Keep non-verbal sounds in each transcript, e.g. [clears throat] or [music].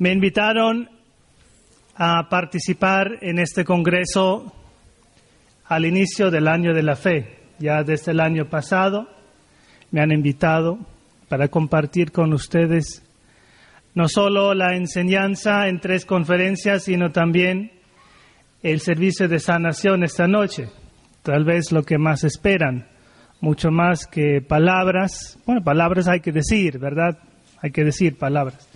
Me invitaron a participar en este congreso al inicio del año de la fe. Ya desde el año pasado me han invitado para compartir con ustedes no solo la enseñanza en tres conferencias, sino también el servicio de sanación esta noche. Tal vez lo que más esperan, mucho más que palabras. Bueno, palabras hay que decir, ¿verdad? Hay que decir palabras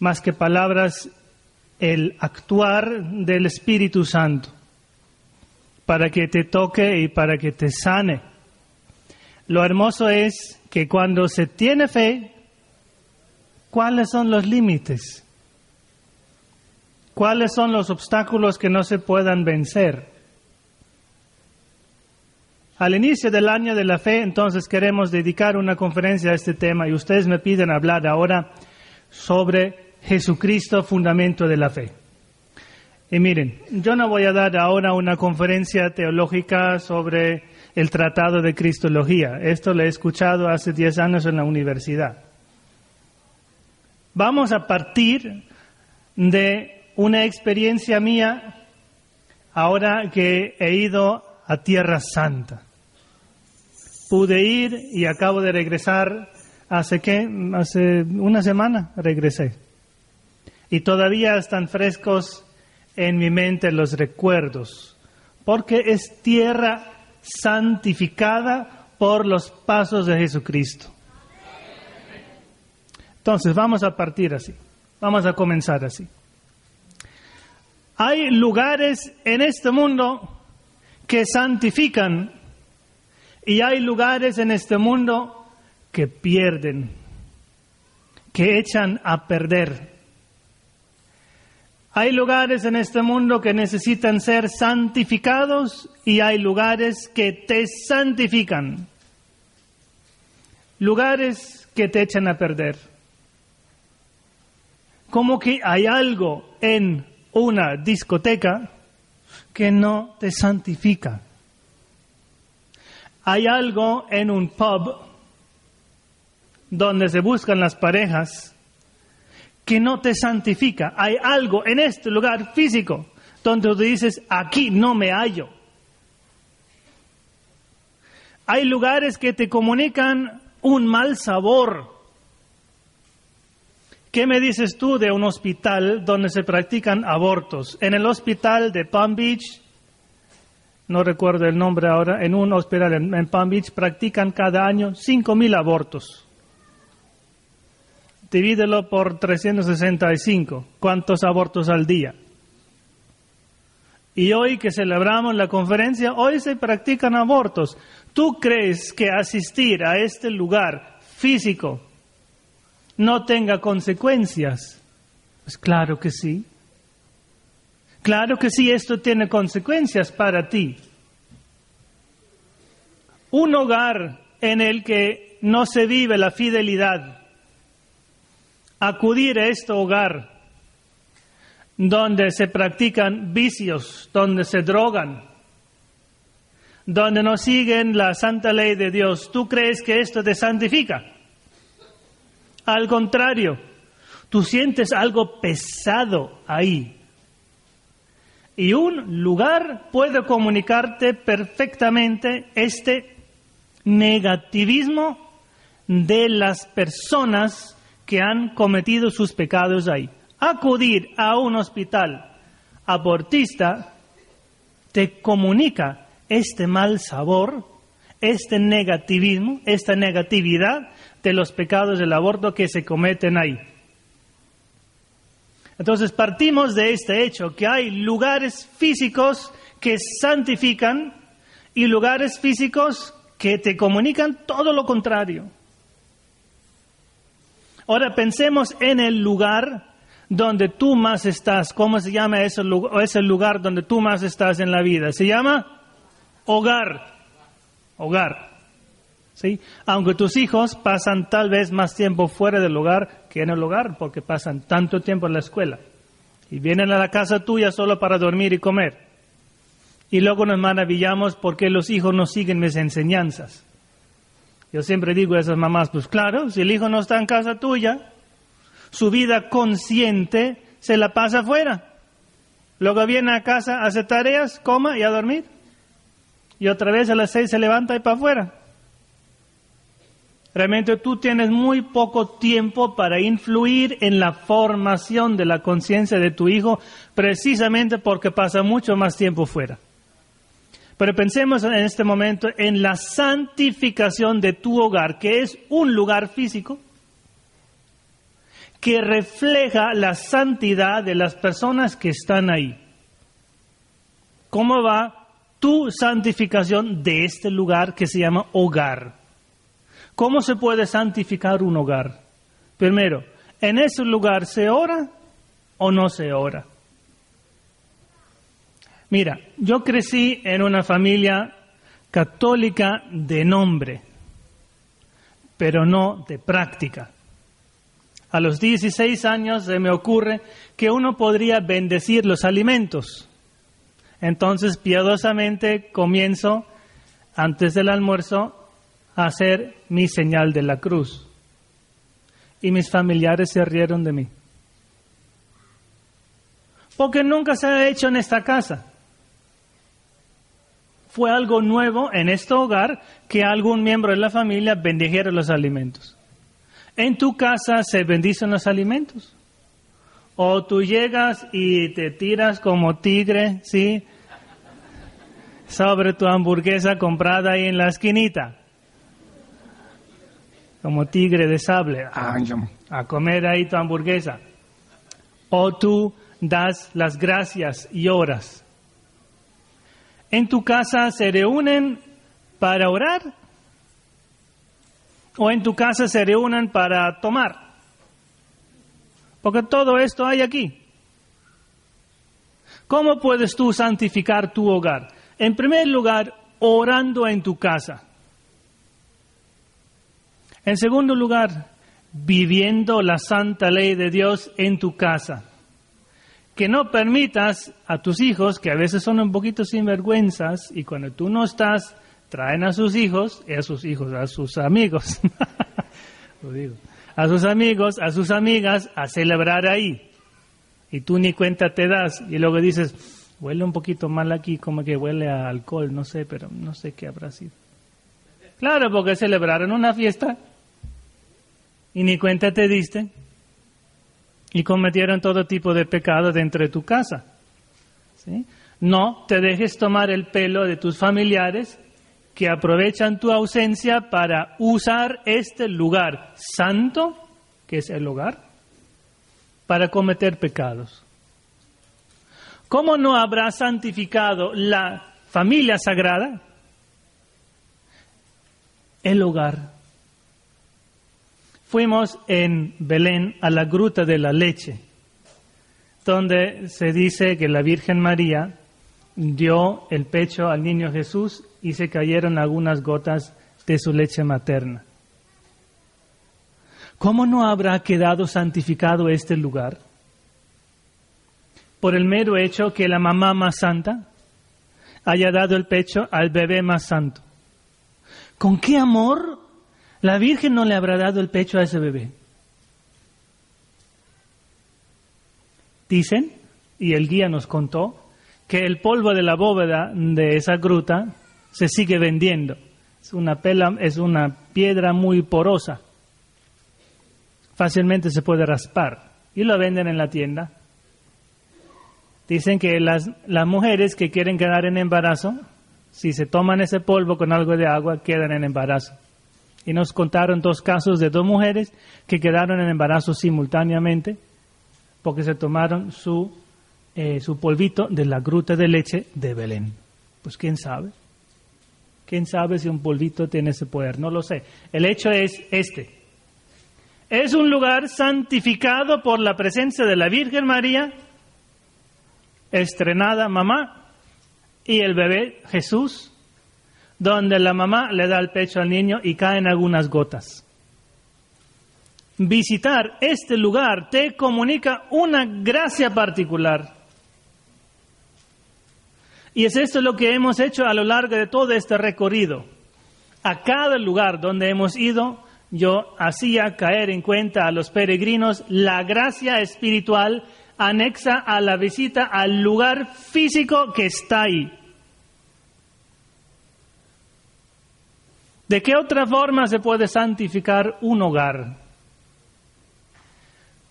más que palabras, el actuar del Espíritu Santo para que te toque y para que te sane. Lo hermoso es que cuando se tiene fe, ¿cuáles son los límites? ¿Cuáles son los obstáculos que no se puedan vencer? Al inicio del año de la fe, entonces queremos dedicar una conferencia a este tema y ustedes me piden hablar ahora sobre Jesucristo, fundamento de la fe. Y miren, yo no voy a dar ahora una conferencia teológica sobre el Tratado de Cristología. Esto lo he escuchado hace 10 años en la universidad. Vamos a partir de una experiencia mía ahora que he ido a Tierra Santa. Pude ir y acabo de regresar hace qué, hace una semana regresé y todavía están frescos en mi mente los recuerdos, porque es tierra santificada por los pasos de Jesucristo. Entonces, vamos a partir así, vamos a comenzar así. Hay lugares en este mundo que santifican y hay lugares en este mundo que pierden, que echan a perder. Hay lugares en este mundo que necesitan ser santificados y hay lugares que te santifican. Lugares que te echan a perder. Como que hay algo en una discoteca que no te santifica. Hay algo en un pub donde se buscan las parejas que no te santifica. Hay algo en este lugar físico donde tú dices, aquí no me hallo. Hay lugares que te comunican un mal sabor. ¿Qué me dices tú de un hospital donde se practican abortos? En el hospital de Palm Beach, no recuerdo el nombre ahora, en un hospital en, Palm Beach practican cada año 5.000 abortos divídelo por 365. ¿Cuántos abortos al día? Y hoy que celebramos la conferencia, hoy se practican abortos. ¿Tú crees que asistir a este lugar físico no tenga consecuencias? Pues claro que sí. Claro que sí, esto tiene consecuencias para ti. Un hogar en el que no se vive la fidelidad acudir a este hogar donde se practican vicios, donde se drogan, donde no siguen la santa ley de Dios, ¿tú crees que esto te santifica? Al contrario, tú sientes algo pesado ahí. Y un lugar puede comunicarte perfectamente este negativismo de las personas que han cometido sus pecados ahí. Acudir a un hospital abortista te comunica este mal sabor, este negativismo, esta negatividad de los pecados del aborto que se cometen ahí. Entonces partimos de este hecho, que hay lugares físicos que santifican y lugares físicos que te comunican todo lo contrario. Ahora pensemos en el lugar donde tú más estás. ¿Cómo se llama ese lugar, ese lugar donde tú más estás en la vida? Se llama hogar. Hogar. ¿Sí? Aunque tus hijos pasan tal vez más tiempo fuera del hogar que en el hogar, porque pasan tanto tiempo en la escuela. Y vienen a la casa tuya solo para dormir y comer. Y luego nos maravillamos porque los hijos no siguen mis enseñanzas. Yo siempre digo a esas mamás, pues claro, si el hijo no está en casa tuya, su vida consciente se la pasa afuera. Luego viene a casa, hace tareas, coma y a dormir. Y otra vez a las seis se levanta y para afuera. Realmente tú tienes muy poco tiempo para influir en la formación de la conciencia de tu hijo, precisamente porque pasa mucho más tiempo fuera. Pero pensemos en este momento en la santificación de tu hogar, que es un lugar físico que refleja la santidad de las personas que están ahí. ¿Cómo va tu santificación de este lugar que se llama hogar? ¿Cómo se puede santificar un hogar? Primero, ¿en ese lugar se ora o no se ora? Mira, yo crecí en una familia católica de nombre, pero no de práctica. A los 16 años se me ocurre que uno podría bendecir los alimentos. Entonces, piadosamente comienzo, antes del almuerzo, hacer mi señal de la cruz. Y mis familiares se rieron de mí. Porque nunca se ha hecho en esta casa. Fue algo nuevo en este hogar que algún miembro de la familia bendijera los alimentos. En tu casa se bendicen los alimentos. O tú llegas y te tiras como tigre, ¿sí? Sobre tu hamburguesa comprada ahí en la esquinita como tigre de sable, a comer ahí tu hamburguesa. O tú das las gracias y oras. En tu casa se reúnen para orar o en tu casa se reúnen para tomar. Porque todo esto hay aquí. ¿Cómo puedes tú santificar tu hogar? En primer lugar, orando en tu casa. En segundo lugar, viviendo la santa ley de Dios en tu casa. Que no permitas a tus hijos, que a veces son un poquito sinvergüenzas, y cuando tú no estás, traen a sus hijos, y a sus hijos, a sus amigos, [laughs] a sus amigos, a sus amigas, a celebrar ahí. Y tú ni cuenta te das, y luego dices, huele un poquito mal aquí, como que huele a alcohol, no sé, pero no sé qué habrá sido. Claro, porque celebraron una fiesta y ni cuenta te diste y cometieron todo tipo de pecado dentro de tu casa. No te dejes tomar el pelo de tus familiares que aprovechan tu ausencia para usar este lugar santo, que es el hogar, para cometer pecados. ¿Cómo no habrá santificado la familia sagrada? El hogar fuimos en Belén a la Gruta de la Leche, donde se dice que la Virgen María dio el pecho al niño Jesús y se cayeron algunas gotas de su leche materna. ¿Cómo no habrá quedado santificado este lugar? Por el mero hecho que la mamá más santa haya dado el pecho al bebé más santo. ¿Con qué amor la Virgen no le habrá dado el pecho a ese bebé. Dicen, y el guía nos contó, que el polvo de la bóveda de esa gruta se sigue vendiendo. Es una, pela, es una piedra muy porosa. fácilmente se puede raspar y lo venden en la tienda. Dicen que las, las mujeres que quieren quedar en embarazo, si se toman ese polvo con algo de agua, quedan en embarazo. Y nos contaron dos casos de dos mujeres que quedaron en embarazo simultáneamente porque se tomaron su, eh, su polvito de la gruta de leche de Belén. Pues quién sabe. ¿Quién sabe si un polvito tiene ese poder? No lo sé. El hecho es este. Es un lugar santificado por la presencia de la Virgen María, estrenada mamá, y el bebé Jesús, donde la mamá le da el pecho al niño y caen algunas gotas. Visitar este lugar te comunica una gracia particular. Y es esto lo que hemos hecho a lo largo de todo este recorrido. A cada lugar donde hemos ido, yo hacía caer en cuenta a los peregrinos la gracia espiritual anexa a la visita al lugar físico que está ahí. ¿De qué otra forma se puede santificar un hogar?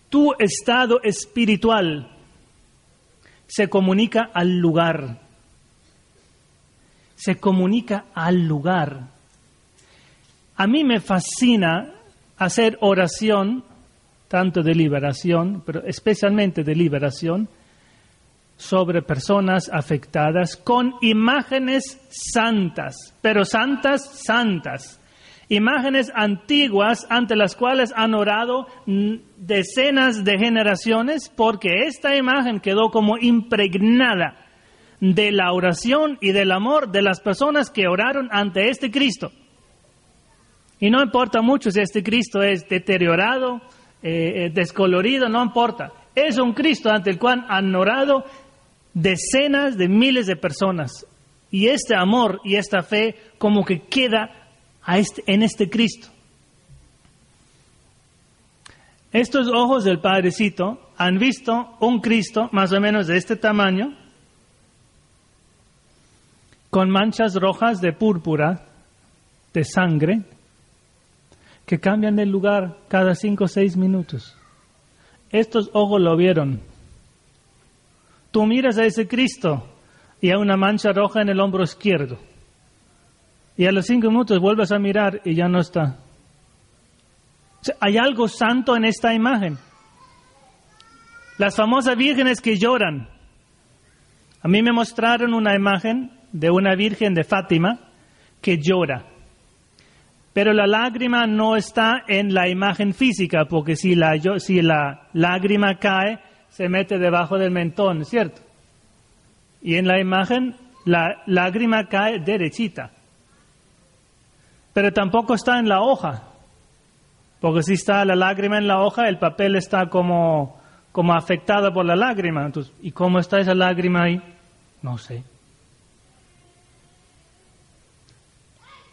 Tu estado espiritual se comunica al lugar se comunica al lugar. A mí me fascina hacer oración, tanto de liberación, pero especialmente de liberación, sobre personas afectadas con imágenes santas, pero santas, santas. Imágenes antiguas ante las cuales han orado decenas de generaciones porque esta imagen quedó como impregnada de la oración y del amor de las personas que oraron ante este Cristo. Y no importa mucho si este Cristo es deteriorado, eh, eh, descolorido, no importa. Es un Cristo ante el cual han orado decenas de miles de personas. Y este amor y esta fe como que queda este, en este Cristo. Estos ojos del Padrecito han visto un Cristo más o menos de este tamaño, con manchas rojas de púrpura, de sangre, que cambian de lugar cada cinco o seis minutos. Estos ojos lo vieron. Tú miras a ese Cristo y hay una mancha roja en el hombro izquierdo. Y a los cinco minutos vuelves a mirar y ya no está. hay algo santo en esta imagen. Las famosas vírgenes que lloran. A mí me mostraron una imagen de una Virgen de Fátima que llora. Pero la lágrima no está en la imagen física, porque si la, lágrima cae, se mete debajo del mentón, ¿cierto? Y en la imagen la lágrima cae derechita. Pero tampoco está en la hoja, porque si está la lágrima en la hoja, el papel está como, como afectado por la lágrima. Entonces, ¿y cómo está esa lágrima ahí? No sé.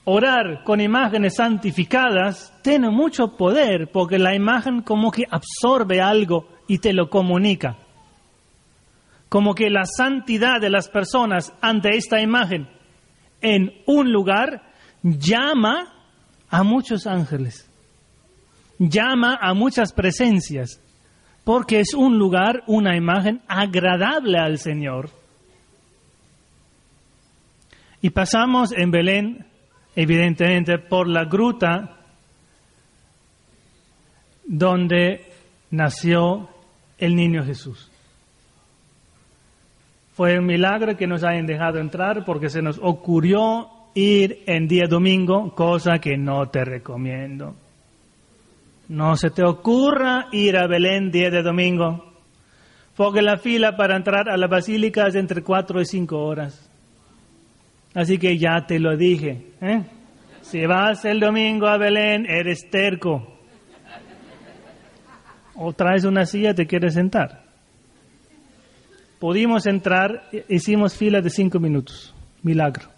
orar con imágenes santificadas tiene mucho poder porque la imagen como que absorbe algo y te lo comunica. Como que la santidad de las personas ante esta imagen en un lugar llama a muchos ángeles, llama a muchas presencias, porque es un lugar, una imagen agradable al Señor. Y pasamos en Belén evidentemente por la gruta donde nació el niño Jesús. Fue un milagro que nos hayan dejado entrar porque se nos ocurrió ir en día domingo, cosa que no te recomiendo. No se te ocurra ir a Belén día de domingo, porque la fila para entrar a la basílica es entre cuatro y cinco horas. Así que ya te lo dije. ¿eh? Si vas el domingo a Belén, eres terco. O traes una silla, te quieres sentar. Pudimos entrar, hicimos fila de cinco minutos. Milagro.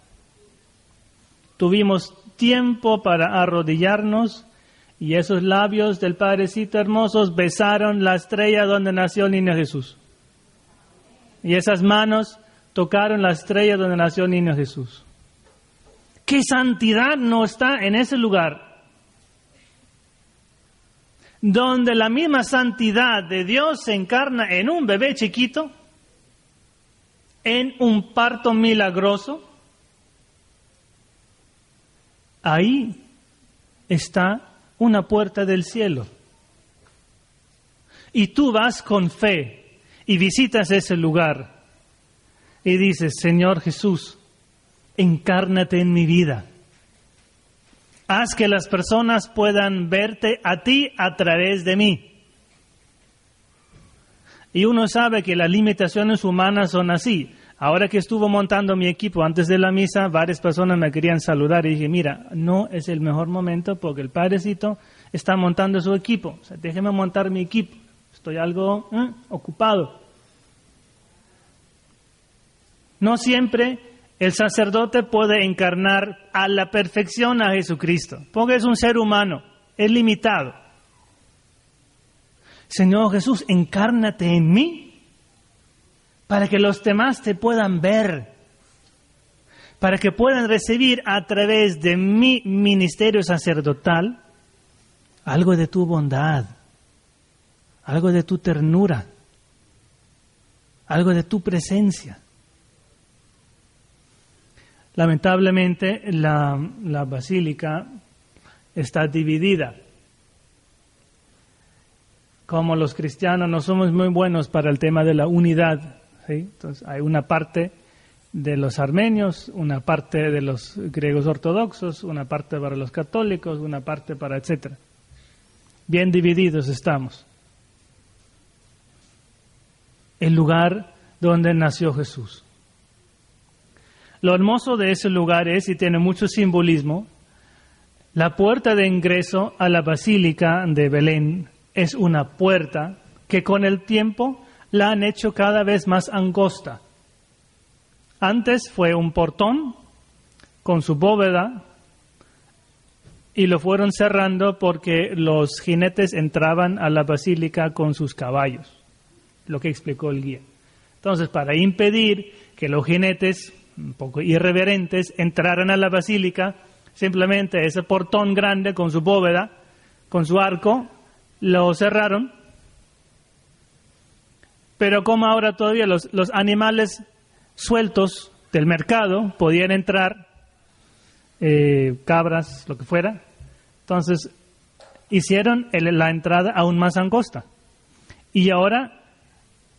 Tuvimos tiempo para arrodillarnos y esos labios del Padrecito hermosos besaron la estrella donde nació el niño Jesús. Y esas manos tocaron la estrella donde nació el niño Jesús. ¿Qué santidad no está en ese lugar? Donde la misma santidad de Dios se encarna en un bebé chiquito, en un parto milagroso, ahí está una puerta del cielo. Y tú vas con fe y visitas ese lugar y dices, Señor Jesús, encárnate en mi vida. Haz que las personas puedan verte a ti a través de mí. Y uno sabe que las limitaciones humanas son así. Ahora que estuvo montando mi equipo antes de la misa, varias personas me querían saludar y dije, mira, no es el mejor momento porque el padrecito está montando su equipo. O déjeme montar mi equipo. Estoy algo ¿eh? ocupado. No siempre el sacerdote puede encarnar a la perfección a Jesucristo, porque es un ser humano, es limitado. Señor Jesús, encárnate en mí para que los demás te puedan ver, para que puedan recibir a través de mi ministerio sacerdotal algo de tu bondad, algo de tu ternura, algo de tu presencia. Lamentablemente la, basílica está dividida. Como los cristianos no somos muy buenos para el tema de la unidad, entonces hay una parte de los armenios, una parte de los griegos ortodoxos, una parte para los católicos, una parte para etcétera. Bien divididos estamos. El lugar donde nació Jesús. Lo hermoso de ese lugar es, y tiene mucho simbolismo, la puerta de ingreso a la Basílica de Belén es una puerta que con el tiempo la han hecho cada vez más angosta. Antes fue un portón con su bóveda y lo fueron cerrando porque los jinetes entraban a la basílica con sus caballos, lo que explicó el guía. Entonces, para impedir que los jinetes un poco irreverentes, entraran a la basílica, simplemente ese portón grande con su bóveda, con su arco, lo cerraron. Pero como ahora todavía los, animales sueltos del mercado podían entrar, eh, cabras, lo que fuera, entonces hicieron la entrada aún más angosta. Y ahora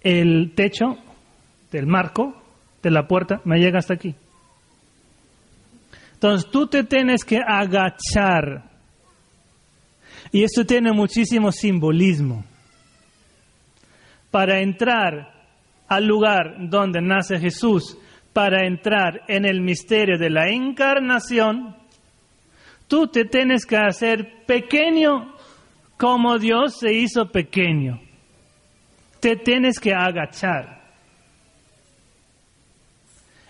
el techo del marco de la puerta me llega hasta aquí. Entonces tú te tienes que agachar. Y esto tiene muchísimo simbolismo. Para entrar al lugar donde nace Jesús, para entrar en el misterio de la encarnación, tú te tienes que hacer pequeño como Dios se hizo pequeño. Te tienes que agachar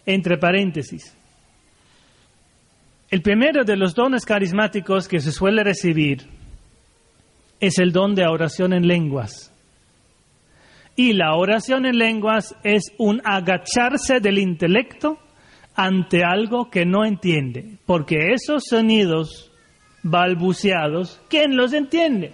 entre paréntesis. El primero de los dones carismáticos que se suele recibir es el don de oración en lenguas. Y la oración en lenguas es un agacharse del intelecto ante algo que no entiende, porque esos sonidos balbuceados, ¿quién los entiende?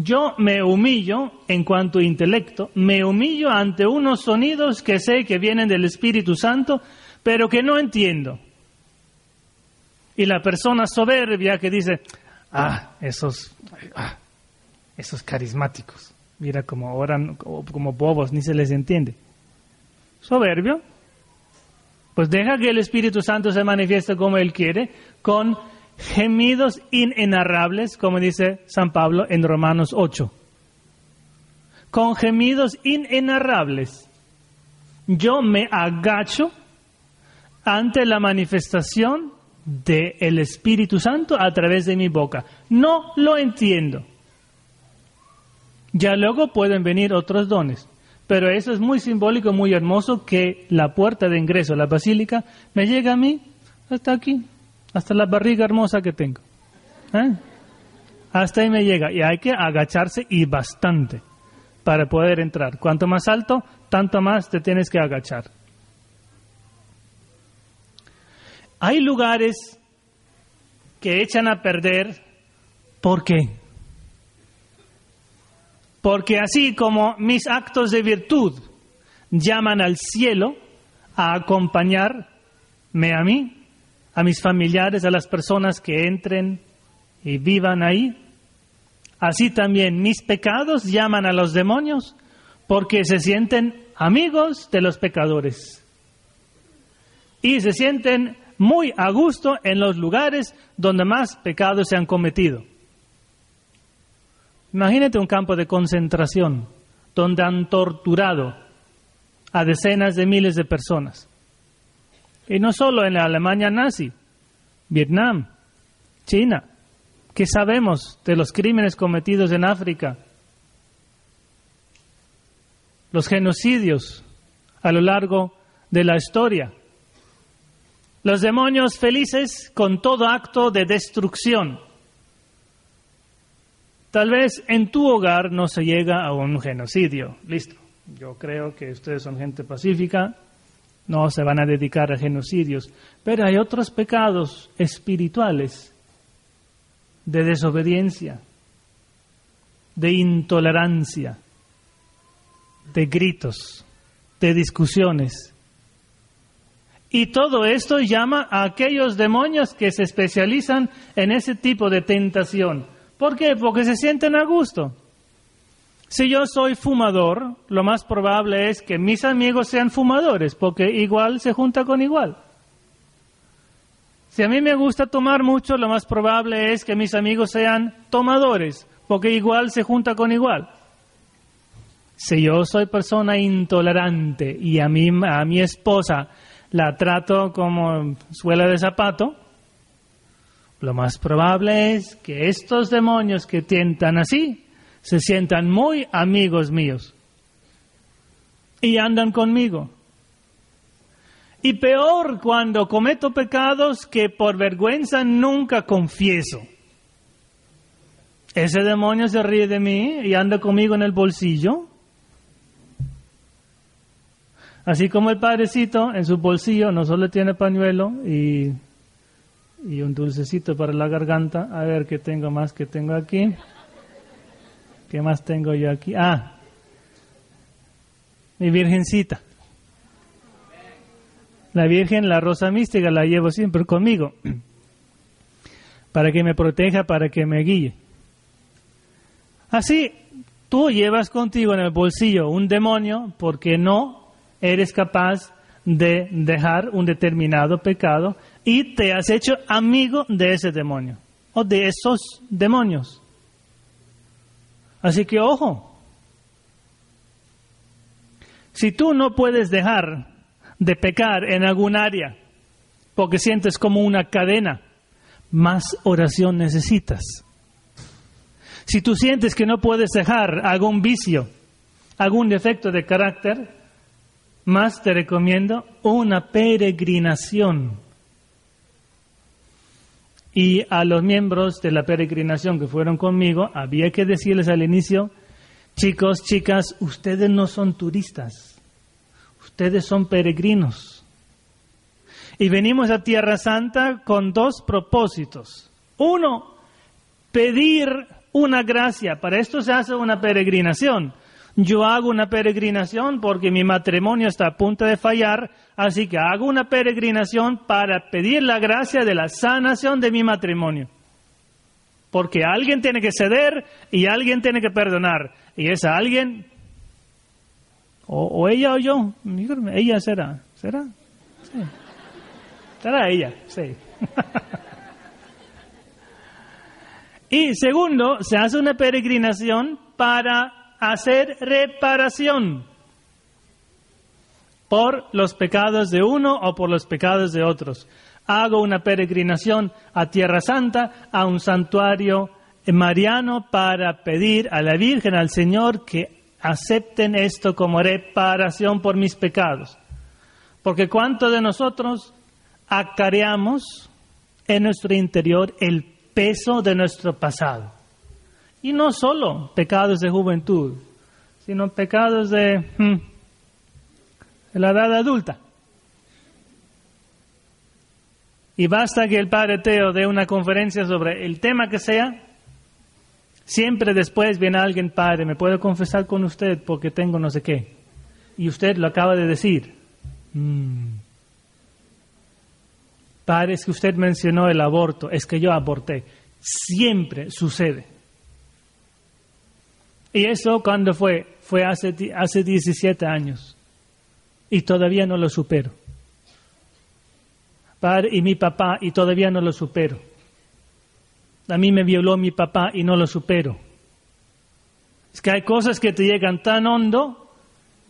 Yo me humillo en cuanto a intelecto, me humillo ante unos sonidos que sé que vienen del Espíritu Santo, pero que no entiendo. Y la persona soberbia que dice, ah, esos, ah, esos carismáticos, mira cómo oran como bobos, ni se les entiende. Soberbio, pues deja que el Espíritu Santo se manifieste como Él quiere, con gemidos inenarrables, como dice San Pablo en Romanos 8. Con gemidos inenarrables, yo me agacho ante la manifestación del Espíritu Santo a través de mi boca. No lo entiendo. Ya luego pueden venir otros dones, pero eso es muy simbólico, muy hermoso que la puerta de ingreso a la basílica me llega a mí hasta aquí hasta la barriga hermosa que tengo. ¿Eh? Hasta ahí me llega. Y hay que agacharse y bastante para poder entrar. Cuanto más alto, tanto más te tienes que agachar. Hay lugares que echan a perder ¿Por qué? Porque así como mis actos de virtud llaman al cielo a acompañarme a mí, a mis familiares, a las personas que entren y vivan ahí, así también mis pecados llaman a los demonios porque se sienten amigos de los pecadores y se sienten muy a gusto en los lugares donde más pecados se han cometido. Imagínate un campo de concentración donde han torturado a decenas de miles de personas. Y no solo en la Alemania nazi, Vietnam, China. ¿Qué sabemos de los crímenes cometidos en África? Los genocidios a lo largo de la historia. Los demonios felices con todo acto de destrucción Tal vez en tu hogar no se llega a un genocidio. Listo. Yo creo que ustedes son gente pacífica, no se van a dedicar a genocidios. Pero hay otros pecados espirituales de desobediencia, de intolerancia, de gritos, de discusiones. Y todo esto llama a aquellos demonios que se especializan en ese tipo de tentación ¿Por qué? Porque se sienten a gusto. Si yo soy fumador, lo más probable es que mis amigos sean fumadores, porque igual se junta con igual. Si a mí me gusta tomar mucho, lo más probable es que mis amigos sean tomadores, porque igual se junta con igual. Si yo soy persona intolerante y a, mí, a mi esposa la trato como suela de zapato, lo más probable es que estos demonios que tientan así se sientan muy amigos míos y andan conmigo. Y peor cuando cometo pecados que por vergüenza nunca confieso. Ese demonio se ríe de mí y anda conmigo en el bolsillo. Así como el padrecito en su bolsillo no solo tiene pañuelo y y un dulcecito para la garganta. A ver qué tengo más que tengo aquí. ¿Qué más tengo yo aquí? Ah, mi virgencita. La Virgen, la rosa mística, la llevo siempre conmigo. [clears throat] Para que me proteja, para que me guíe. Así, tú llevas contigo en el bolsillo un demonio porque no eres capaz de dejar un determinado pecado y te has hecho amigo de ese demonio o de esos demonios. Así que ojo, si tú no puedes dejar de pecar en algún área porque sientes como una cadena, más oración necesitas. Si tú sientes que no puedes dejar algún vicio, algún defecto de carácter, más te recomiendo una peregrinación y a los miembros de la peregrinación que fueron conmigo, había que decirles al inicio, chicos, chicas, ustedes no son turistas, ustedes son peregrinos. Y venimos a Tierra Santa con dos propósitos. Uno, pedir una gracia. Para esto se hace una peregrinación. Yo hago una peregrinación porque mi matrimonio está a punto de fallar, así que hago una peregrinación para pedir la gracia de la sanación de mi matrimonio. Porque alguien tiene que ceder y alguien tiene que perdonar. Y esa alguien, o, ella o yo, ella será, ¿será? Sí. Será ella, sí. [laughs] y segundo, se hace una peregrinación para hacer reparación por los pecados de uno o por los pecados de otros. Hago una peregrinación a Tierra Santa, a un santuario mariano para pedir a la Virgen, al Señor, que acepten esto como reparación por mis pecados. Porque cuánto de nosotros acareamos en nuestro interior el peso de nuestro pasado. Y no solo pecados de juventud, sino pecados de, hmm, la edad adulta. Y basta que el padre Teo dé una conferencia sobre el tema que sea Siempre después viene alguien, padre, ¿me puedo confesar con usted porque tengo no sé qué? Y usted lo acaba de decir. Mm. Padre, es que usted mencionó el aborto, es que yo aborté. Siempre sucede. ¿Y eso cuando fue? Fue hace, hace 17 años. Y todavía no lo supero. Padre, y mi papá, y todavía no lo supero. A mí me violó mi papá y no lo supero. Es que hay cosas que te llegan tan hondo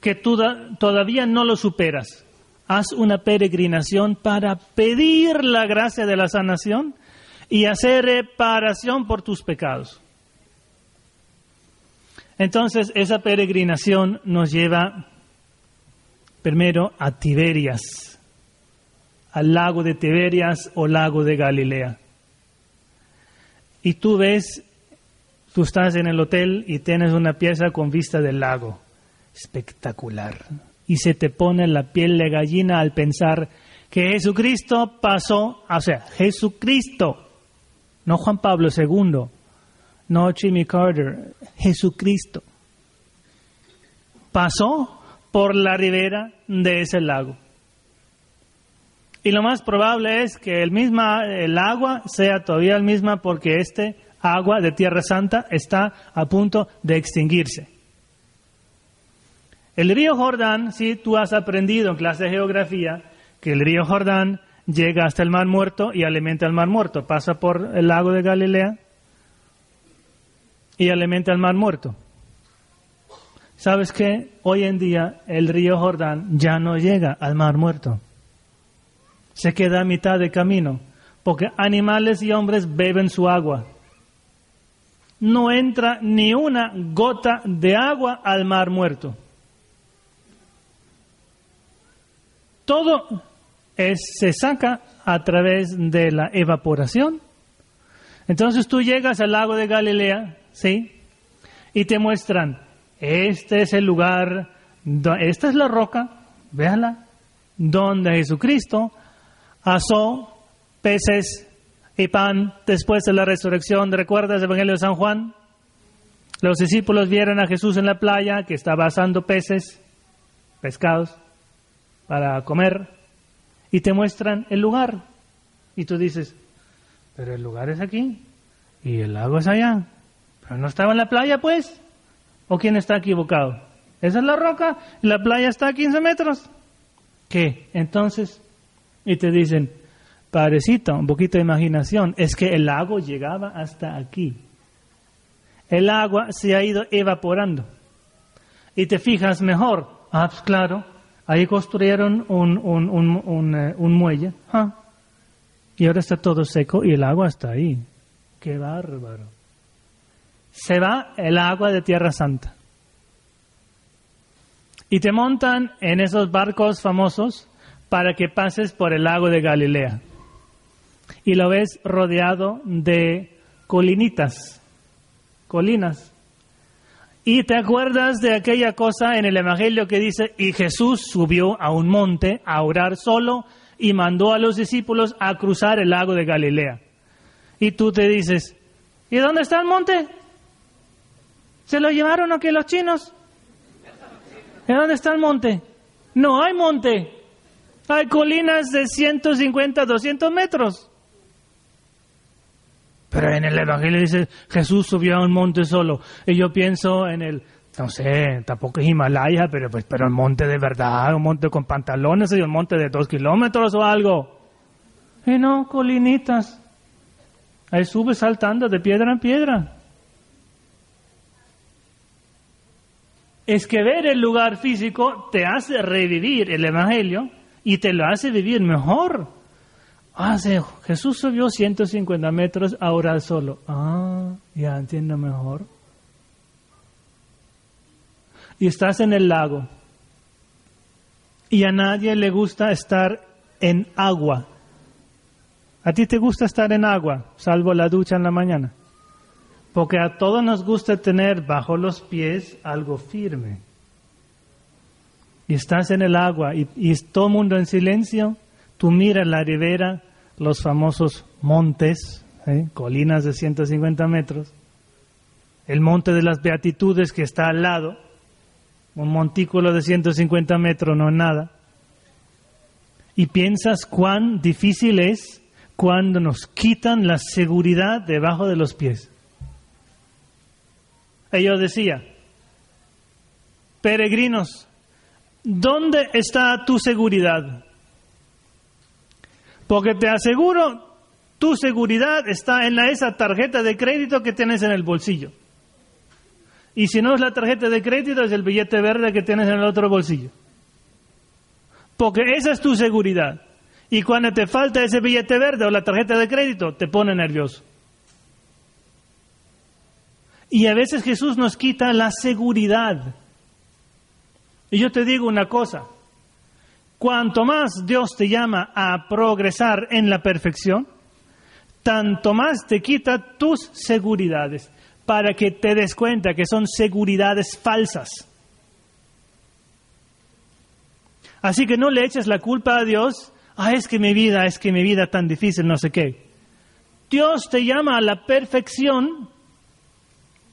que tú todavía no lo superas. Haz una peregrinación para pedir la gracia de la sanación y hacer reparación por tus pecados. Entonces, esa peregrinación nos lleva primero a Tiberias, al lago de Tiberias o lago de Galilea. Y tú ves, tú estás en el hotel y tienes una pieza con vista del lago. Espectacular. Y se te pone la piel de gallina al pensar que Jesucristo pasó, o sea, Jesucristo no Juan Pablo II, no Jimmy Carter, Jesucristo. Pasó por la ribera de ese lago. Y lo más probable es que el, misma, el agua sea todavía el misma porque este agua de Tierra Santa está a punto de extinguirse. El río Jordán, si tú has aprendido en clase de geografía que el río Jordán llega hasta el Mar Muerto y alimenta el Mar Muerto. Pasa por el lago de Galilea y alimenta el Mar Muerto. ¿Sabes qué? Hoy en día el río Jordán ya no llega al Mar Muerto. Se queda a mitad de camino, porque animales y hombres beben su agua. No entra ni una gota de agua al Mar Muerto. Todo se saca a través de la evaporación. Entonces tú llegas al lago de Galilea, ¿sí? Y te muestran, este es el lugar, esta es la roca, véala, donde Jesucristo asó peces y pan después de la resurrección. ¿Recuerdas el Evangelio de San Juan? Los discípulos vieron a Jesús en la playa que estaba asando peces, pescados, para comer y te muestran el lugar. Y tú dices, pero el lugar es aquí y el lago es allá. No estaba en la playa, pues. ¿O quién está equivocado? Esa es la roca y la playa está a 15 metros. ¿Qué? Entonces, y te dicen, parecito, un poquito de imaginación, es que el lago llegaba hasta aquí. El agua se ha ido evaporando. Y te fijas mejor. Ah, pues claro, Ahí construyeron un, un, un, eh, un muelle. Y ahora está todo seco y el agua está ahí. ¡Qué bárbaro! Se va el agua de Tierra Santa. Y te montan en esos barcos famosos para que pases por el lago de Galilea. Y lo ves rodeado de colinitas, colinas. Y te acuerdas de aquella cosa en el Evangelio que dice, y Jesús subió a un monte a orar solo y mandó a los discípulos a cruzar el lago de Galilea. Y tú te dices, ¿y dónde está el monte? ¿Se lo llevaron aquí los chinos? ¿Y dónde está el monte? No hay monte. Hay colinas de 150, 200 metros. Pero en el Evangelio dice, Jesús subió a un monte solo. Y yo pienso en el, no sé, tampoco es Himalaya, pero pues, pero el monte de verdad, un monte con pantalones y un monte de dos kilómetros o algo. Y no, colinitas. Ahí sube saltando de piedra en piedra. Es que ver el lugar físico te hace revivir el Evangelio y te lo hace vivir mejor. Ah, Jesús subió 150 metros a orar solo. Ah, ya entiendo mejor. Y estás en el lago. Y a nadie le gusta estar en agua. ¿A ti te gusta estar en agua, salvo la ducha en la mañana? Porque a todos nos gusta tener bajo los pies algo firme. Y estás en el agua y, y todo el mundo en silencio. Tú miras la ribera los famosos montes, ¿eh? colinas de 150 metros, el monte de las Beatitudes que está al lado, un montículo de 150 metros, no nada. Y piensas cuán difícil es cuando nos quitan la seguridad debajo de los pies. Y yo decía, peregrinos, ¿dónde está tu seguridad? Porque te aseguro, tu seguridad está en la, esa tarjeta de crédito que tienes en el bolsillo. Y si no es la tarjeta de crédito, es el billete verde que tienes en el otro bolsillo. Porque esa es tu seguridad. Y cuando te falta ese billete verde o la tarjeta de crédito, te pone nervioso. Y a veces Jesús nos quita la seguridad. Y yo te digo una cosa, cuanto más Dios te llama a progresar en la perfección, tanto más te quita tus seguridades para que te des cuenta que son seguridades falsas. Así que no le eches la culpa a Dios, ah, es que mi vida, es que mi vida tan difícil, no sé qué. Dios te llama a la perfección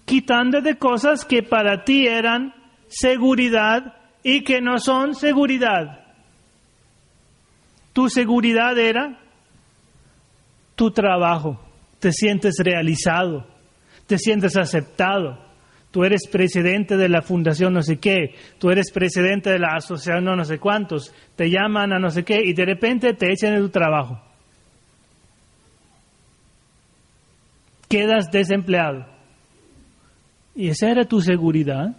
quitando de cosas que para ti eran seguridad y que no son seguridad. Tu seguridad era tu trabajo, te sientes realizado, te sientes aceptado. Tú eres presidente de la fundación no sé qué, tú eres presidente de la asociación no, no sé cuántos, te llaman a no sé qué y de repente te echan de tu trabajo. Quedas desempleado. Y esa era tu seguridad.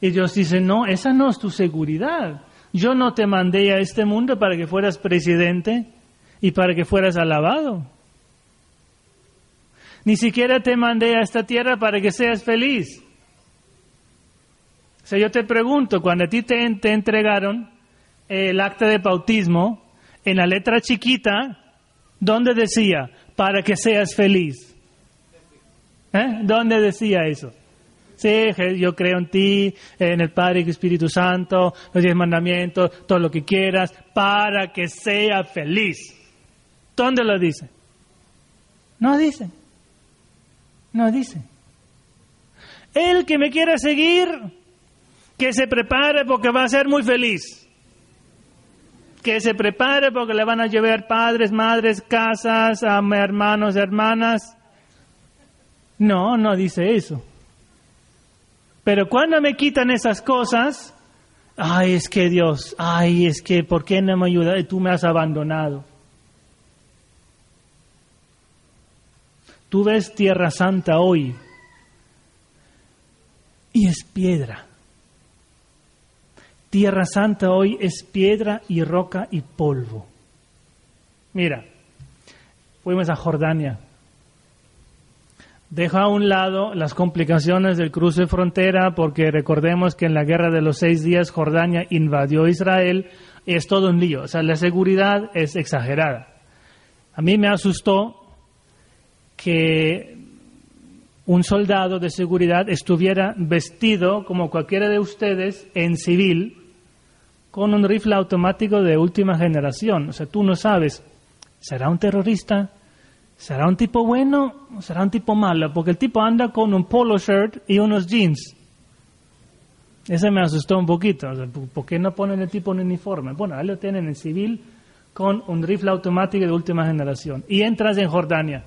Y Dios dice, no, esa no es tu seguridad. Yo no te mandé a este mundo para que fueras presidente y para que fueras alabado. Ni siquiera te mandé a esta tierra para que seas feliz. O sea, yo te pregunto, cuando a ti te, entregaron el acta de bautismo, en la letra chiquita, ¿dónde decía? Para que seas feliz. ¿Eh? ¿Dónde decía eso? Sí, yo creo en ti, en el Padre y el Espíritu Santo, los diez mandamientos, todo lo que quieras, para que sea feliz. ¿Dónde lo dice? No dice. No dice. El que me quiera seguir, que se prepare porque va a ser muy feliz. Que se prepare porque le van a llevar padres, madres, casas, hermanos, hermanas. No, no dice eso. Pero cuando me quitan esas cosas, ay, es que Dios, ay, es que, ¿por qué no me ayudas? Tú me has abandonado. Tú ves Tierra Santa hoy y es piedra. Tierra Santa hoy es piedra y roca y polvo. Mira, fuimos a Jordania. Deja a un lado las complicaciones del cruce de frontera, porque recordemos que en la guerra de los seis días Jordania invadió Israel, es todo un lío. O sea, la seguridad es exagerada. A mí me asustó que un soldado de seguridad estuviera vestido como cualquiera de ustedes en civil con un rifle automático de última generación. O sea, tú no sabes, ¿será un terrorista? ¿Será un tipo bueno o será un tipo malo? Porque el tipo anda con un polo shirt y unos jeans. Ese me asustó un poquito. ¿Por qué no ponen el tipo en uniforme? Bueno, ahí lo tienen en civil con un rifle automático de última generación. Y entras en Jordania.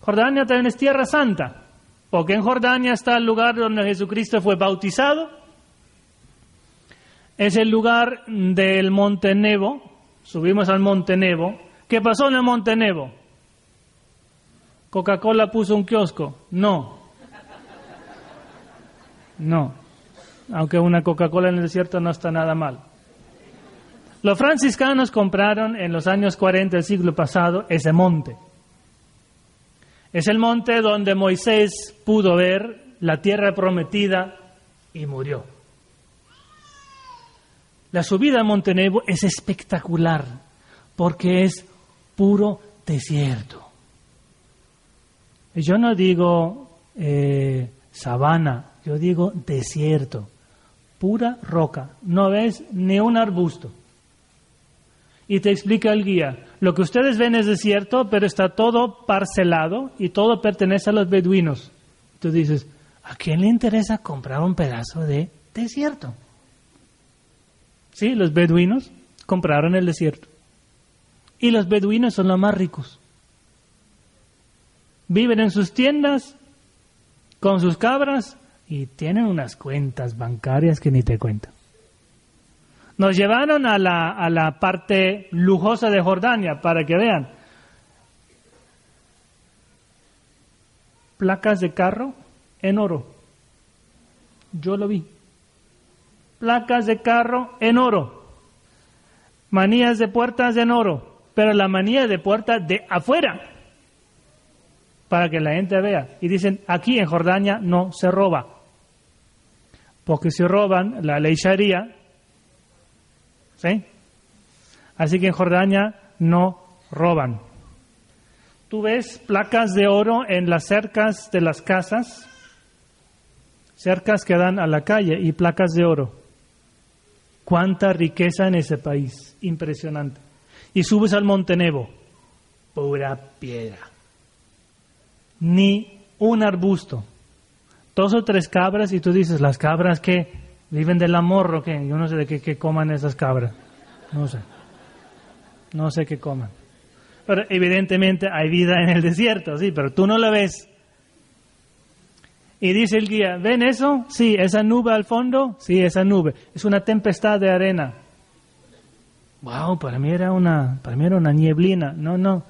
Jordania también es tierra santa, porque en Jordania está el lugar donde Jesucristo fue bautizado. Es el lugar del Monte Nebo. Subimos al Monte Nebo. ¿Qué pasó en el Monte Nebo? ¿Coca-Cola puso un kiosco? No. No. Aunque una Coca-Cola en el desierto no está nada mal. Los franciscanos compraron en los años 40 del siglo pasado ese monte. Es el monte donde Moisés pudo ver la tierra prometida y murió. La subida a Monte Nebo es espectacular porque es puro desierto. Yo no digo eh, sabana, yo digo desierto, pura roca. No ves ni un arbusto. Y te explica el guía, lo que ustedes ven es desierto, pero está todo parcelado y todo pertenece a los beduinos. Tú dices, ¿a quién le interesa comprar un pedazo de desierto? Sí, los beduinos compraron el desierto. Y los beduinos son los más ricos. Viven en sus tiendas con sus cabras y tienen unas cuentas bancarias que ni te cuento. Nos llevaron a la, a la parte lujosa de Jordania para que vean. Placas de carro en oro. Yo lo vi. Placas de carro en oro. Manías de puertas en oro. Pero la manía de puertas de afuera. Para que la gente vea. Y dicen, aquí en Jordania no se roba. Porque si roban, la ley Sharia ¿Sí? Así que en Jordania no roban. Tú ves placas de oro en las cercas de las casas, cercas que dan a la calle y placas de oro. Cuánta riqueza en ese país, impresionante. Y subes al Monte Nebo, pura piedra. Ni un arbusto. Dos o tres cabras y tú dices, las cabras que ¿Viven del amor o qué? Yo no sé de qué, coman esas cabras. No sé. No sé qué coman. Pero evidentemente hay vida en el desierto, sí, pero tú no la ves. Y dice el guía, ¿ven eso? Sí, esa nube al fondo, sí, esa nube. Es una tempestad de arena. Wow, para mí era una, para mí era una nieblina. No, no,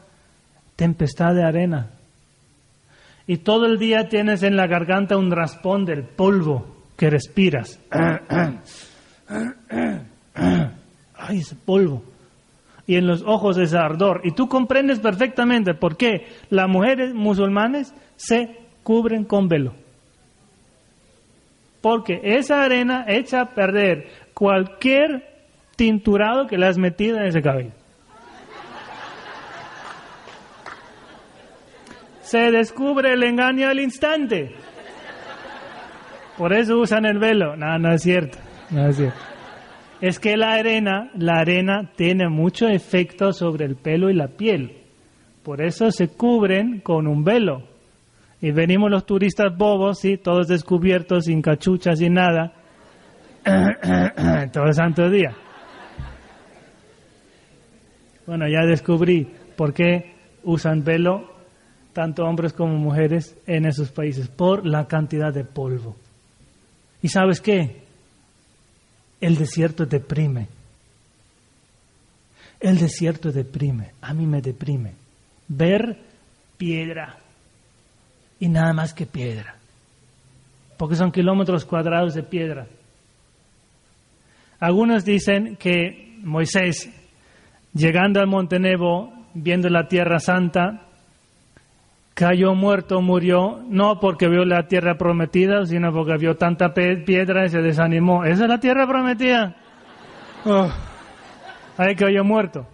tempestad de arena. Y todo el día tienes en la garganta un raspón del polvo que respiras. Ay, ese polvo. Y en los ojos ese ardor. Y tú comprendes perfectamente por qué las mujeres musulmanes se cubren con velo. Porque esa arena echa a perder cualquier tinturado que le has metido en ese cabello. Se descubre el engaño al instante. Por eso usan el velo. No, no es cierto. No es cierto. Es que la arena, la arena tiene mucho efecto sobre el pelo y la piel. Por eso se cubren con un velo. Y venimos los turistas bobos, sí, todos descubiertos, sin cachuchas, sin nada, [coughs] todo el santo día. Bueno, ya descubrí por qué usan velo tanto hombres como mujeres en esos países, por la cantidad de polvo. ¿Y sabes qué? El desierto deprime. El desierto deprime. A mí me deprime. Ver piedra. Y nada más que piedra. Porque son kilómetros cuadrados de piedra. Algunos dicen que Moisés, llegando al Monte Nebo, viendo la Tierra Santa, cayó muerto, murió, no porque vio la tierra prometida, sino porque vio tanta piedra y se desanimó. ¿Esa es la tierra prometida? Oh, ahí cayó muerto.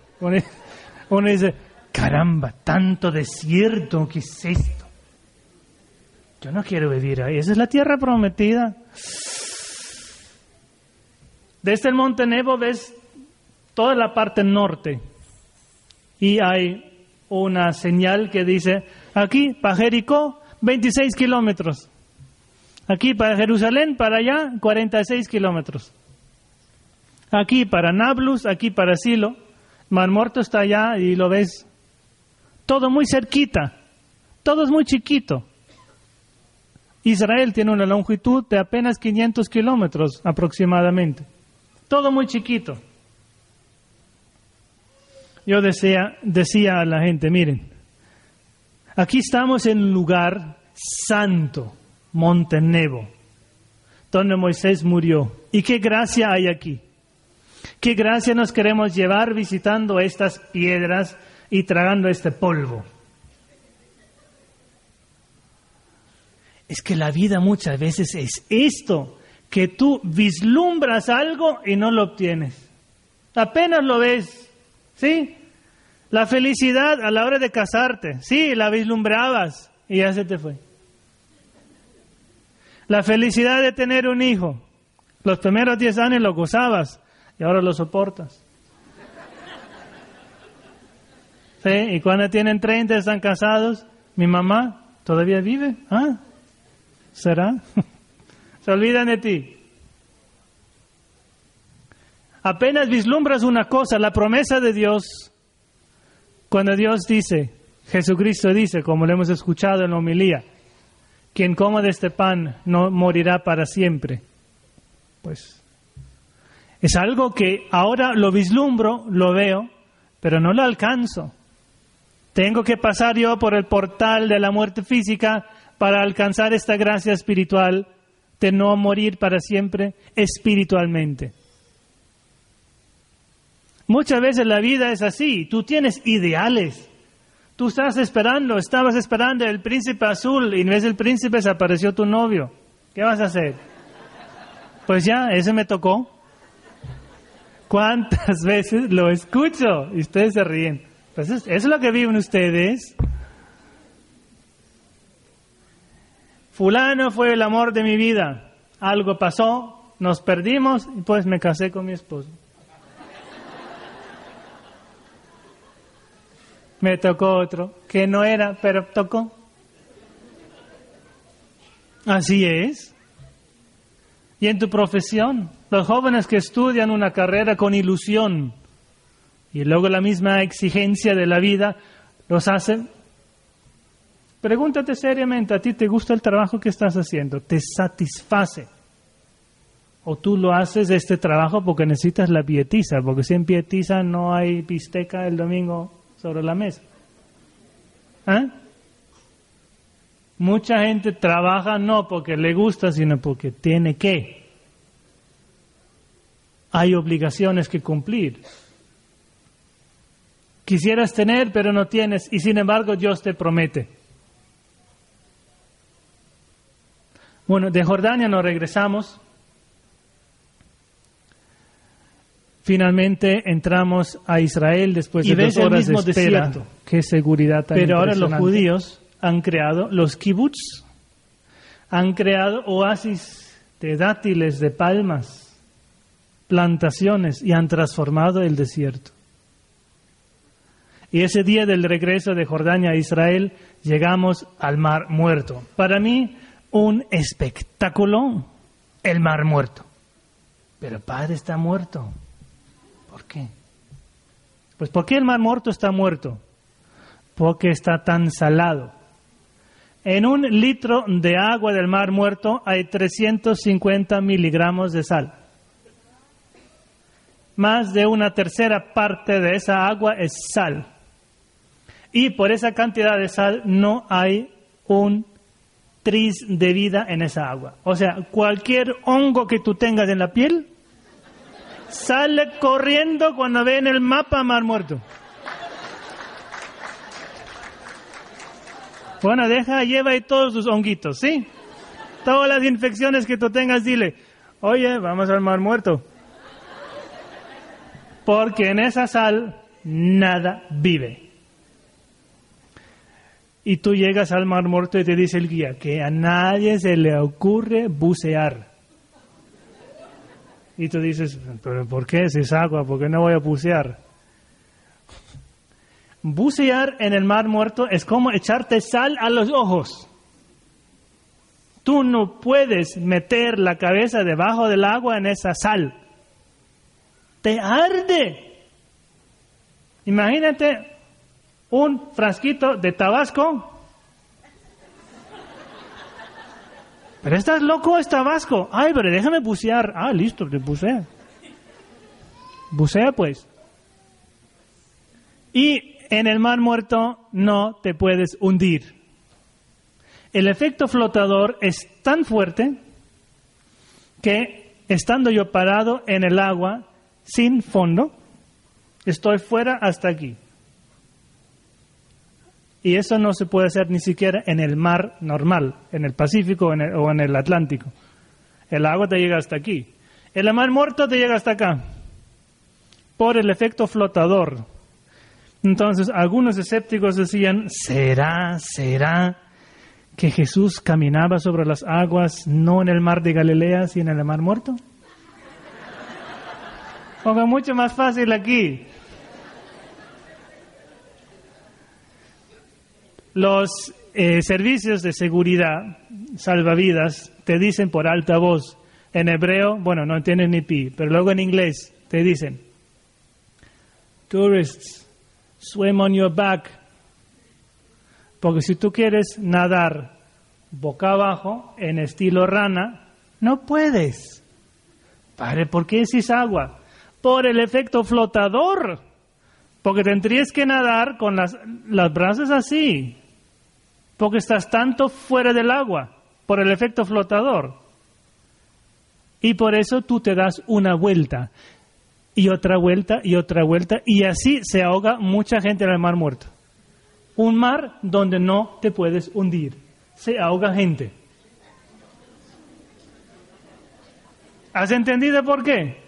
Uno, dice, caramba, tanto desierto, ¿qué es esto? Yo no quiero vivir ahí. ¿Esa es la tierra prometida? Desde el Monte Nebo ves toda la parte norte y hay una señal que dice Aquí, para Jericó, 26 kilómetros. Aquí, para Jerusalén, para allá, 46 kilómetros. Aquí, para Nablus, aquí, para Silo. Mar Muerto está allá y lo ves. Todo muy cerquita. Todo es muy chiquito. Israel tiene una longitud de apenas 500 kilómetros aproximadamente. Todo muy chiquito. Yo decía, decía a la gente, miren, Aquí estamos en un lugar santo, Monte Nebo, donde Moisés murió. ¿Y qué gracia hay aquí? ¿Qué gracia nos queremos llevar visitando estas piedras y tragando este polvo? Es que la vida muchas veces es esto, que tú vislumbras algo y no lo obtienes. Apenas lo ves, ¿sí? La felicidad a la hora de casarte, sí, la vislumbrabas y ya se te fue. La felicidad de tener un hijo, los primeros 10 años lo gozabas y ahora lo soportas. ¿Sí? Y cuando tienen 30 están casados, mi mamá todavía vive. ¿Ah? ¿Será? [laughs] Se olvidan de ti. Apenas vislumbras una cosa, la promesa de Dios, cuando Dios dice, Jesucristo dice, como lo hemos escuchado en la homilía, quien coma de este pan no morirá para siempre. Pues es algo que ahora lo vislumbro, lo veo, pero no lo alcanzo. Tengo que pasar yo por el portal de la muerte física para alcanzar esta gracia espiritual de no morir para siempre espiritualmente. Muchas veces la vida es así, tú tienes ideales, tú estás esperando, estabas esperando el príncipe azul y en vez del príncipe se apareció tu novio. ¿Qué vas a hacer? Pues ya, ese me tocó. ¿Cuántas [laughs] veces lo escucho? Y ustedes se ríen. Pues eso es lo que viven ustedes. Fulano fue el amor de mi vida. Algo pasó, nos perdimos y pues me casé con mi esposo. Me tocó otro, que no era, pero tocó. Así es. Y en tu profesión, los jóvenes que estudian una carrera con ilusión y luego la misma exigencia de la vida los hacen. Pregúntate seriamente, ¿a ti te gusta el trabajo que estás haciendo? ¿Te satisface? ¿O tú lo haces este trabajo porque necesitas la pietiza? Porque si en pietiza no hay pisteca el domingo sobre la mesa. ¿Eh? Mucha gente trabaja no porque le gusta, sino porque tiene que. Hay obligaciones que cumplir. Quisieras tener, pero no tienes, y sin embargo Dios te promete. Bueno, de Jordania nos regresamos Finalmente entramos a Israel después de dos horas de espera. Desierto. Qué seguridad tan Pero ahora los judíos han creado los kibbutz, han creado oasis de dátiles, de palmas, plantaciones y han transformado el desierto. Y ese día del regreso de Jordania a Israel llegamos al Mar Muerto. Para mí, un espectáculo, el Mar Muerto. Pero Padre está muerto. ¿Por qué? Pues ¿por qué el mar muerto está muerto? Porque está tan salado. En un litro de agua del mar muerto hay 350 miligramos de sal. Más de una tercera parte de esa agua es sal. Y por esa cantidad de sal no hay un tris de vida en esa agua. O sea, cualquier hongo que tú tengas en la piel sale corriendo cuando ve en el mapa Mar Muerto. Bueno, deja, lleva ahí todos sus honguitos, ¿sí? Todas las infecciones que tú tengas, dile, oye, vamos al Mar Muerto. Porque en esa sal nada vive. Y tú llegas al Mar Muerto y te dice el guía que a nadie se le ocurre bucear. Y tú dices, pero ¿por qué si es agua? ¿Por qué no voy a bucear? Bucear en el mar muerto es como echarte sal a los ojos. Tú no puedes meter la cabeza debajo del agua en esa sal. Te arde. Imagínate un frasquito de tabasco Pero estás loco, es Tabasco. Ay, pero déjame bucear. Ah, listo, te bucea. Bucea pues. Y en el mar muerto no te puedes hundir. El efecto flotador es tan fuerte que estando yo parado en el agua sin fondo, estoy fuera hasta aquí. Y eso no se puede hacer ni siquiera en el mar normal, en el Pacífico o en el Atlántico. El agua te llega hasta aquí. El mar muerto te llega hasta acá, por el efecto flotador. Entonces, algunos escépticos decían, ¿será, será que Jesús caminaba sobre las aguas no en el mar de Galilea, sino en el mar muerto? [laughs] Ponga mucho más fácil aquí. Los eh, servicios de seguridad, salvavidas, te dicen por alta voz, en hebreo, bueno, no entienden ni pi, pero luego en inglés te dicen, tourists, swim on your back. Porque si tú quieres nadar boca abajo en estilo rana, no puedes. Padre, ¿por qué decís agua? Por el efecto flotador. Porque tendrías que nadar con las, las brazos así. Porque estás tanto fuera del agua. Por el efecto flotador. Y por eso tú te das una vuelta. Y otra vuelta y otra vuelta. Y así se ahoga mucha gente en el mar muerto. Un mar donde no te puedes hundir. Se ahoga gente. ¿Has entendido por qué?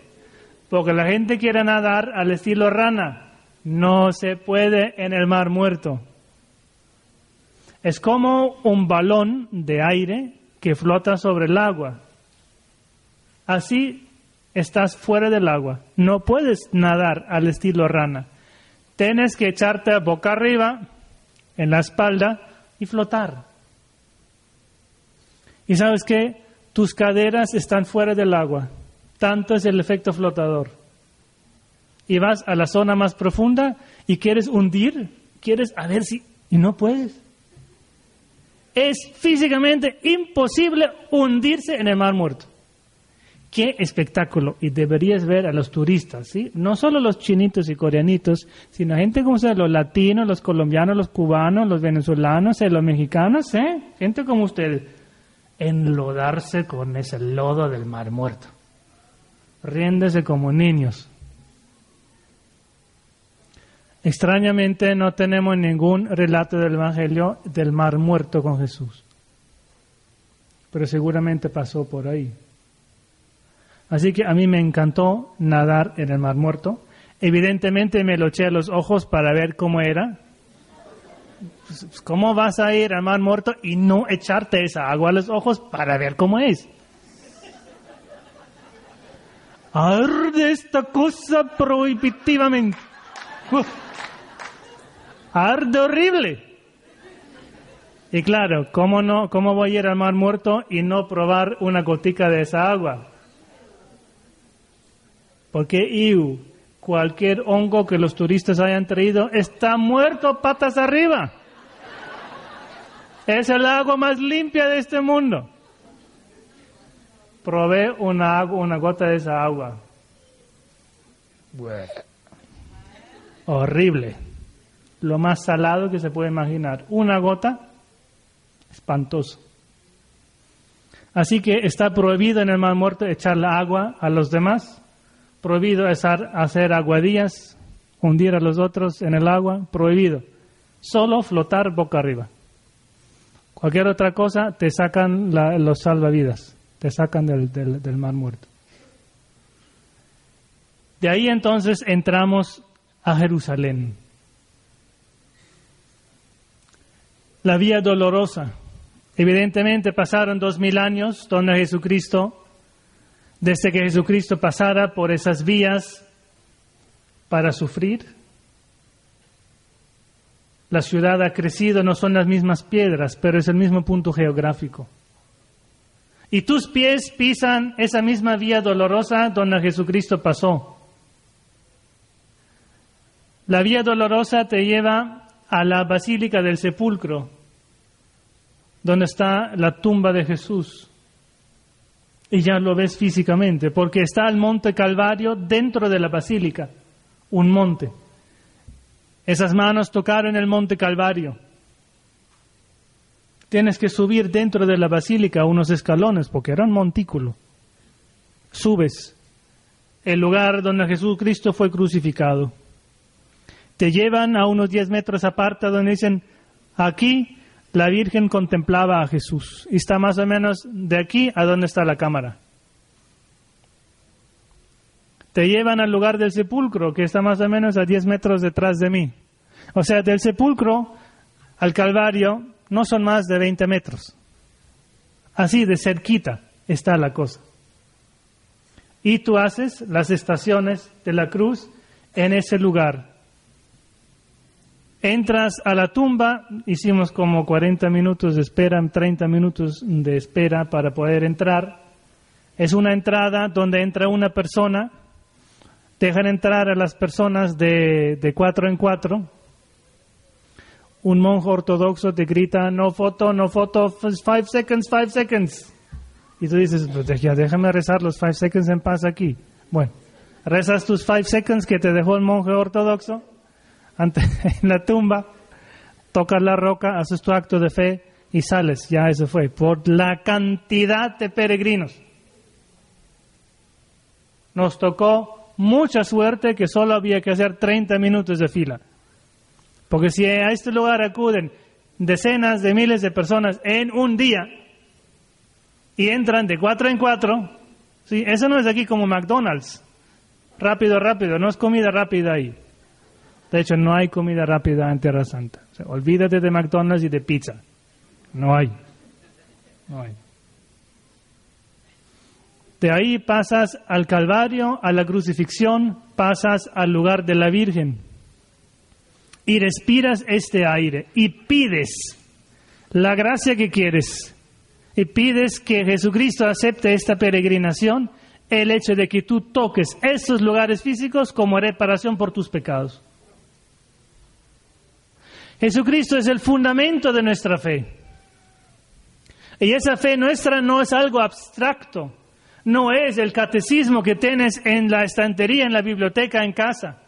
Porque la gente quiere nadar al estilo rana. No se puede en el mar muerto. Es como un balón de aire que flota sobre el agua. Así estás fuera del agua. No puedes nadar al estilo rana. Tienes que echarte boca arriba, en la espalda, y flotar. Y sabes qué? tus caderas están fuera del agua. Tanto es el efecto flotador. Y vas a la zona más profunda y quieres hundir, quieres a ver si... y no puedes. Es físicamente imposible hundirse en el mar muerto. Qué espectáculo. Y deberías ver a los turistas, ¿sí? No solo los chinitos y coreanitos, sino gente como sea, los latinos, los colombianos, los cubanos, los venezolanos, eh, los mexicanos, ¿eh? Gente como ustedes enlodarse con ese lodo del mar muerto. Riéndese como niños. Extrañamente no tenemos ningún relato del Evangelio del mar muerto con Jesús. Pero seguramente pasó por ahí. Así que a mí me encantó nadar en el mar muerto. Evidentemente me lo eché a los ojos para ver cómo era. Pues, pues, ¿Cómo vas a ir al mar muerto y no echarte esa agua a los ojos para ver cómo es? Arde esta cosa prohibitivamente. Arde horrible. Y claro, ¿cómo, no, ¿cómo voy a ir al mar muerto y no probar una gotica de esa agua? Porque iu, cualquier hongo que los turistas hayan traído está muerto patas arriba. Es el agua más limpia de este mundo. Probé una, agua, una gota de esa agua. Horrible. Lo más salado que se puede imaginar. Una gota, espantoso. Así que está prohibido en el mar muerto echarle agua a los demás. Prohibido hacer, aguadillas, hundir a los otros en el agua. Prohibido. Solo flotar boca arriba. Cualquier otra cosa te sacan los salvavidas, te sacan del, del mar muerto. De ahí entonces entramos a Jerusalén. La vía dolorosa. Evidentemente pasaron dos mil años donde Jesucristo, desde que Jesucristo pasara por esas vías para sufrir, la ciudad ha crecido, no son las mismas piedras, pero es el mismo punto geográfico. Y tus pies pisan esa misma vía dolorosa donde Jesucristo pasó. La vía dolorosa te lleva a la Basílica del Sepulcro, donde está la tumba de Jesús. Y ya lo ves físicamente, porque está el monte Calvario dentro de la basílica, un monte. Esas manos tocaron el monte Calvario. Tienes que subir dentro de la basílica unos escalones porque era un montículo. Subes el lugar donde Jesucristo fue crucificado. Te llevan a unos 10 metros aparte donde dicen, aquí la Virgen contemplaba a Jesús. Y está más o menos de aquí a donde está la cámara. Te llevan al lugar del sepulcro, que está más o menos a 10 metros detrás de mí. O sea, del sepulcro al Calvario no son más de 20 metros. Así de cerquita está la cosa. Y tú haces las estaciones de la cruz en ese lugar. Entras a la tumba, hicimos como 40 minutos de espera, 30 minutos de espera para poder entrar. Es una entrada donde entra una persona, dejan entrar a las personas de, cuatro en cuatro. Un monje ortodoxo te grita, no foto, no foto, five seconds, five seconds. Y tú dices, pues déjame rezar los five seconds en paz aquí. Bueno, rezas tus five seconds que te dejó el monje ortodoxo ante, [laughs] en la tumba, tocas la roca, haces tu acto de fe y sales. Ya eso fue. Por la cantidad de peregrinos. Nos tocó mucha suerte que solo había que hacer 30 minutos de fila. Porque si a este lugar acuden decenas de miles de personas en un día y entran de cuatro en cuatro, ¿sí? eso no es aquí como McDonald's. Rápido, rápido, no es comida rápida ahí. De hecho, no hay comida rápida en Tierra Santa. olvídate de McDonald's y de pizza. No hay. No hay. De ahí pasas al Calvario, a la crucifixión, pasas al lugar de la Virgen. Y respiras este aire y pides la gracia que quieres. Y pides que Jesucristo acepte esta peregrinación, el hecho de que tú toques estos lugares físicos como reparación por tus pecados. Jesucristo es el fundamento de nuestra fe. Y esa fe nuestra no es algo abstracto, no es el catecismo que tienes en la estantería, en la biblioteca, en casa.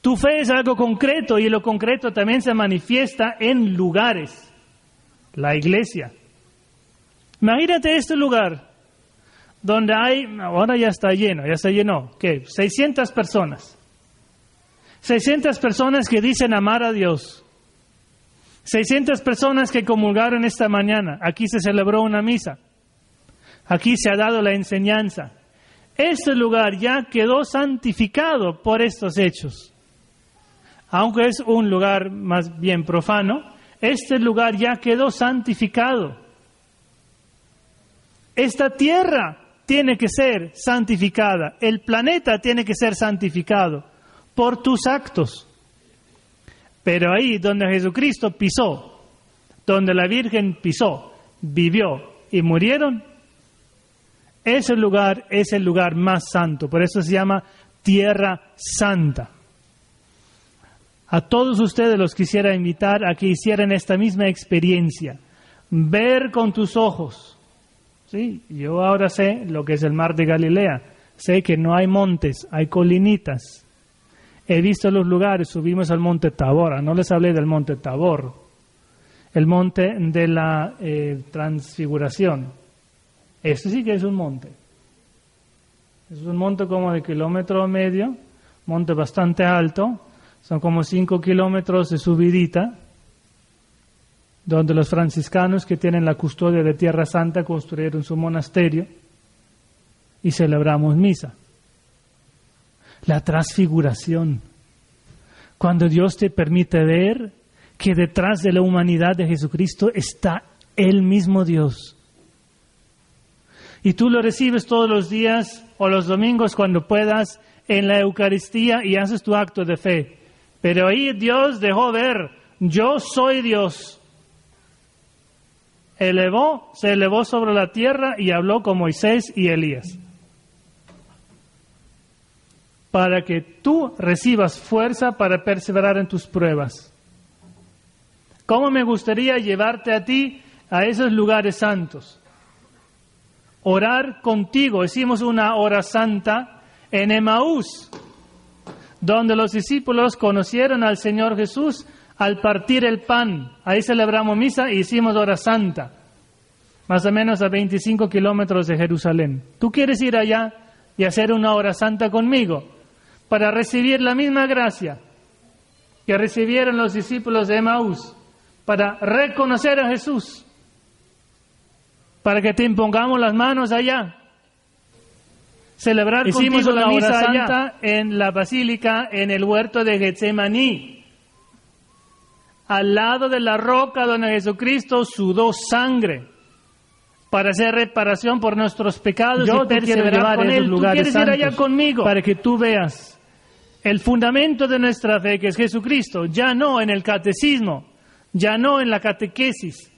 Tu fe es algo concreto y lo concreto también se manifiesta en lugares, la iglesia. Imagínate este lugar donde hay, ahora ya está lleno, ya se llenó, ¿qué? 600 personas. 600 personas que dicen amar a Dios. 600 personas que comulgaron esta mañana. Aquí se celebró una misa. Aquí se ha dado la enseñanza. Este lugar ya quedó santificado por estos hechos. Aunque es un lugar más bien profano, este lugar ya quedó santificado. Esta tierra tiene que ser santificada, el planeta tiene que ser santificado por tus actos. Pero ahí donde Jesucristo pisó, donde la Virgen pisó, vivió y murieron, ese lugar es el lugar más santo. Por eso se llama Tierra Santa. A todos ustedes los quisiera invitar a que hicieran esta misma experiencia. Ver con tus ojos. ¿Sí? Yo ahora sé lo que es el mar de Galilea. Sé que no hay montes, hay colinitas. He visto los lugares, subimos al monte Tabor, no les hablé del monte Tabor, el monte de la eh, transfiguración. Este sí que es un monte. Es un monte como de kilómetro medio, monte bastante alto, son como cinco kilómetros de subidita, donde los franciscanos que tienen la custodia de Tierra Santa construyeron su monasterio y celebramos misa la transfiguración. Cuando Dios te permite ver que detrás de la humanidad de Jesucristo está el mismo Dios. Y tú lo recibes todos los días o los domingos cuando puedas en la Eucaristía y haces tu acto de fe. Pero ahí Dios dejó ver, yo soy Dios. Elevó, se elevó sobre la tierra y habló con Moisés y Elías para que tú recibas fuerza para perseverar en tus pruebas. ¿Cómo me gustaría llevarte a ti a esos lugares santos? Orar contigo. Hicimos una hora santa en Emaús, donde los discípulos conocieron al Señor Jesús al partir el pan. Ahí celebramos misa y hicimos hora santa, más o menos a 25 kilómetros de Jerusalén. ¿Tú quieres ir allá y hacer una hora santa conmigo? Para recibir la misma gracia que recibieron los discípulos de Emaús, para reconocer a Jesús, para que te impongamos las manos allá. Celebrar Hicimos una misa santa en la basílica en el huerto de Getsemaní, al lado de la roca donde Jesucristo sudó sangre para hacer reparación por nuestros pecados Yo te quiero llevar a esos lugares allá conmigo para que tú veas el fundamento de nuestra fe, que es Jesucristo, ya no en el catecismo, ya no en la catequesis,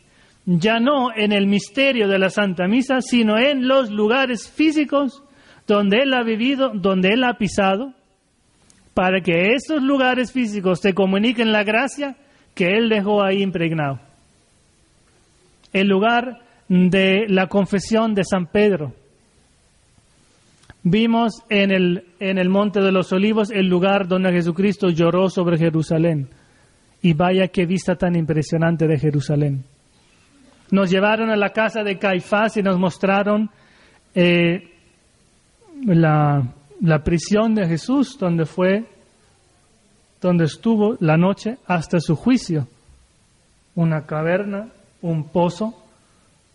ya no en el misterio de la Santa Misa, sino en los lugares físicos donde Él ha vivido, donde Él ha pisado, para que esos lugares físicos te comuniquen la gracia que Él dejó ahí impregnado. El lugar de la confesión de San Pedro, Vimos en el, en el Monte de los Olivos el lugar donde Jesucristo lloró sobre Jerusalén. Y vaya qué vista tan impresionante de Jerusalén. Nos llevaron a la casa de Caifás y nos mostraron eh, la, la prisión de Jesús, donde fue, donde estuvo la noche hasta su juicio. Una caverna, un pozo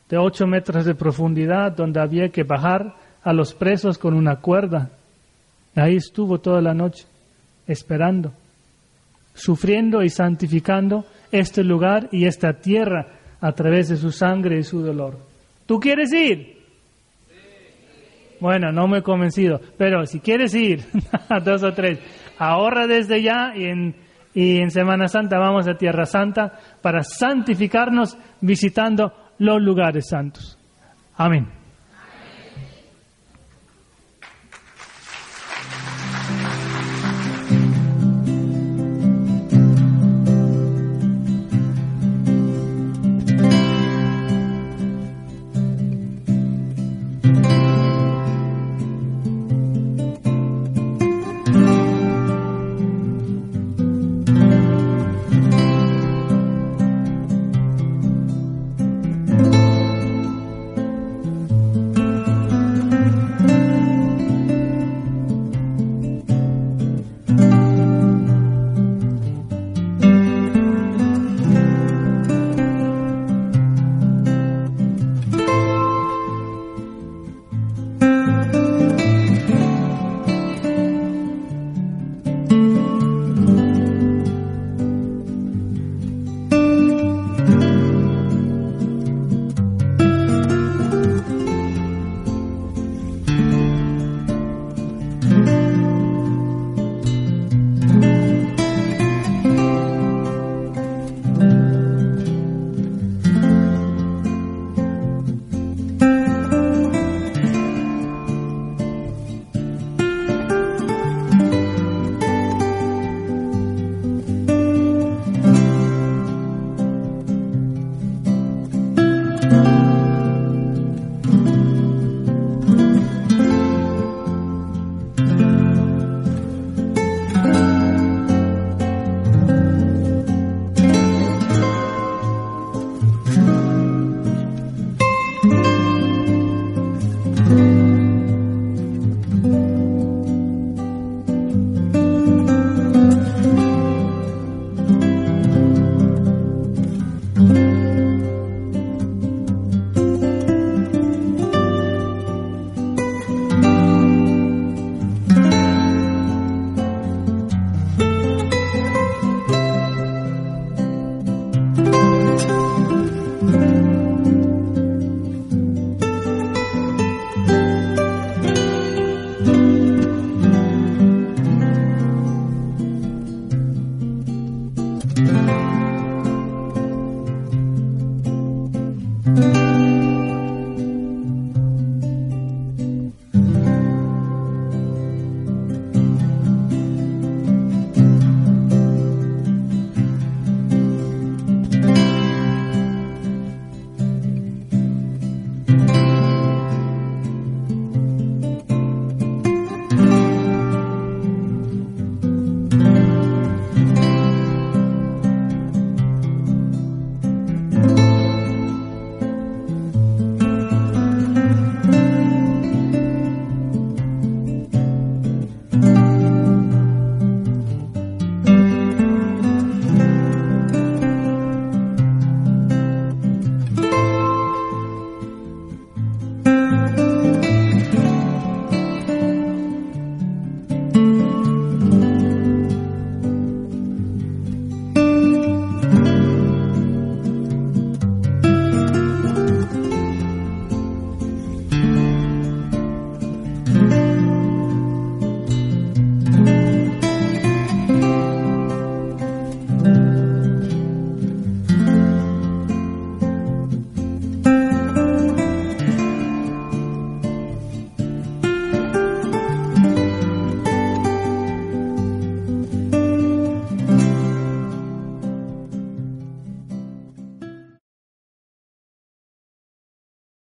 de ocho metros de profundidad, donde había que bajar a los presos con una cuerda. Ahí estuvo toda la noche, esperando, sufriendo y santificando este lugar y esta tierra a través de su sangre y su dolor. ¿Tú quieres ir? Bueno, no me he convencido, pero si quieres ir, [laughs] dos o tres, ahorra desde ya y en, y en Semana Santa vamos a Tierra Santa para santificarnos visitando los lugares santos. Amén.